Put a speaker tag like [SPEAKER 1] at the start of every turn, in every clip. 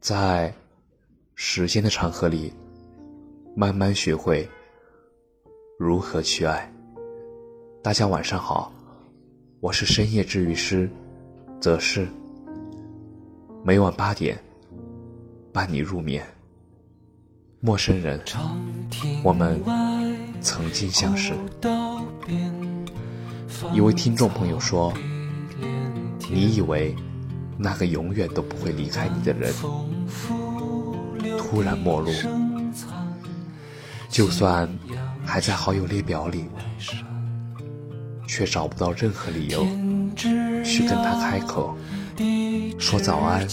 [SPEAKER 1] 在时间的长河里，慢慢学会如何去爱。大家晚上好，我是深夜治愈师，则是每晚八点伴你入眠。陌生人，我们曾经相识。一位听众朋友说：“你以为那个永远都不会离开你的人，突然陌路，就算还在好友列表里，却找不到任何理由去跟他开口说早安、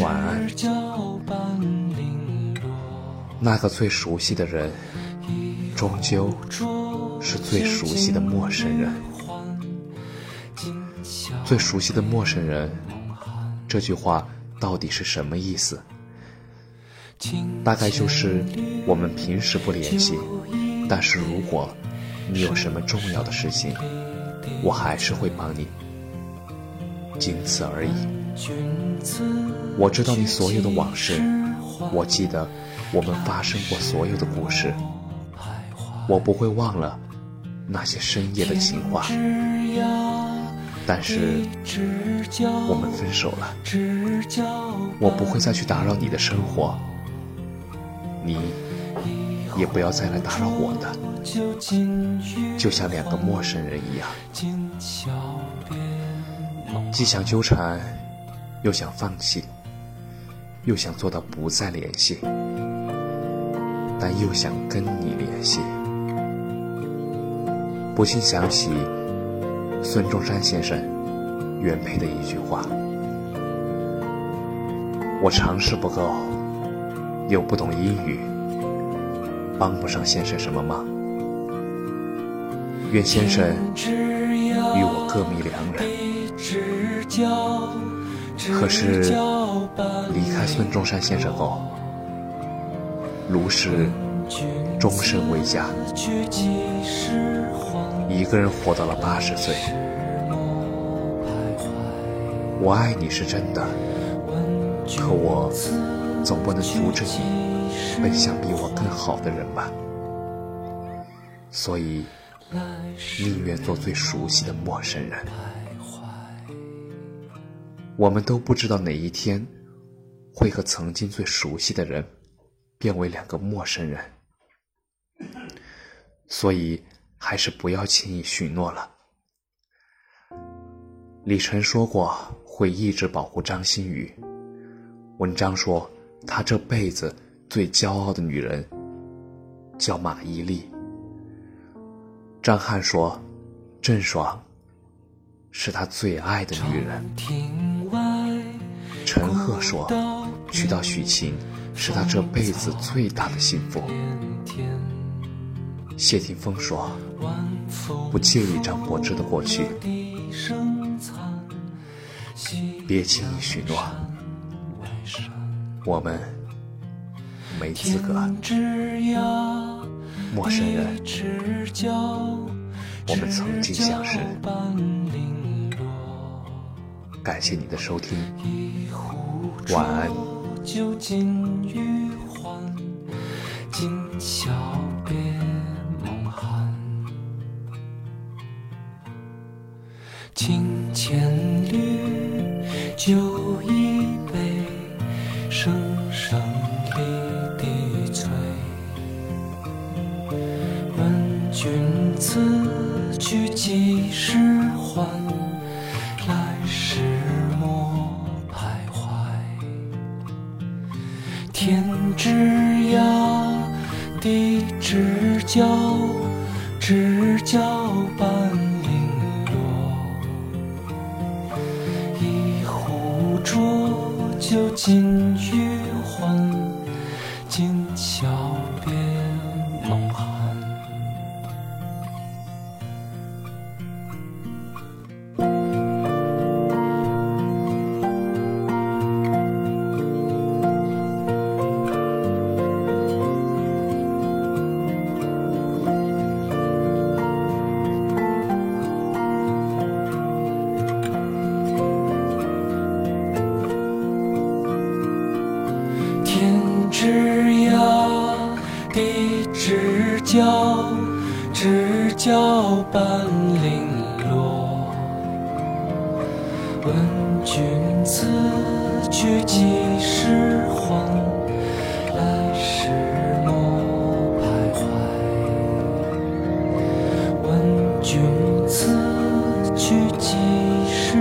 [SPEAKER 1] 晚安。那个最熟悉的人，终究……”是最熟悉的陌生人，最熟悉的陌生人，这句话到底是什么意思？大概就是我们平时不联系，但是如果你有什么重要的事情，我还是会帮你，仅此而已。我知道你所有的往事，我记得我们发生过所有的故事，我不会忘了。那些深夜的情话，但是我们分手了。我不会再去打扰你的生活，你也不要再来打扰我的。就像两个陌生人一样，既想纠缠，又想放弃，又想做到不再联系，但又想跟你联系。不禁想起孙中山先生原配的一句话：“我常识不够，又不懂英语，帮不上先生什么忙。愿先生与我各觅良人。”可是离开孙中山先生后，卢氏终身未嫁。一个人活到了八十岁，我爱你是真的，可我总不能阻止你奔向比我更好的人吧。所以，宁愿做最熟悉的陌生人。我们都不知道哪一天，会和曾经最熟悉的人变为两个陌生人。所以。还是不要轻易许诺了。李晨说过会一直保护张馨予。文章说他这辈子最骄傲的女人叫马伊琍。张翰说郑爽是他最爱的女人。陈赫说娶到许晴是他这辈子最大的幸福。谢霆锋说：“不介意张柏芝的过去，别轻易许诺，我们没资格。陌生人，我们曾经相识。感谢你的收听，晚安。”
[SPEAKER 2] 酒一杯，声声离滴催。问君此去几时还？来时莫徘徊。天之涯，地之角，知交半。就尽余欢，今宵要知交半零落。问君此去几时还？来时莫徘徊问君此去几时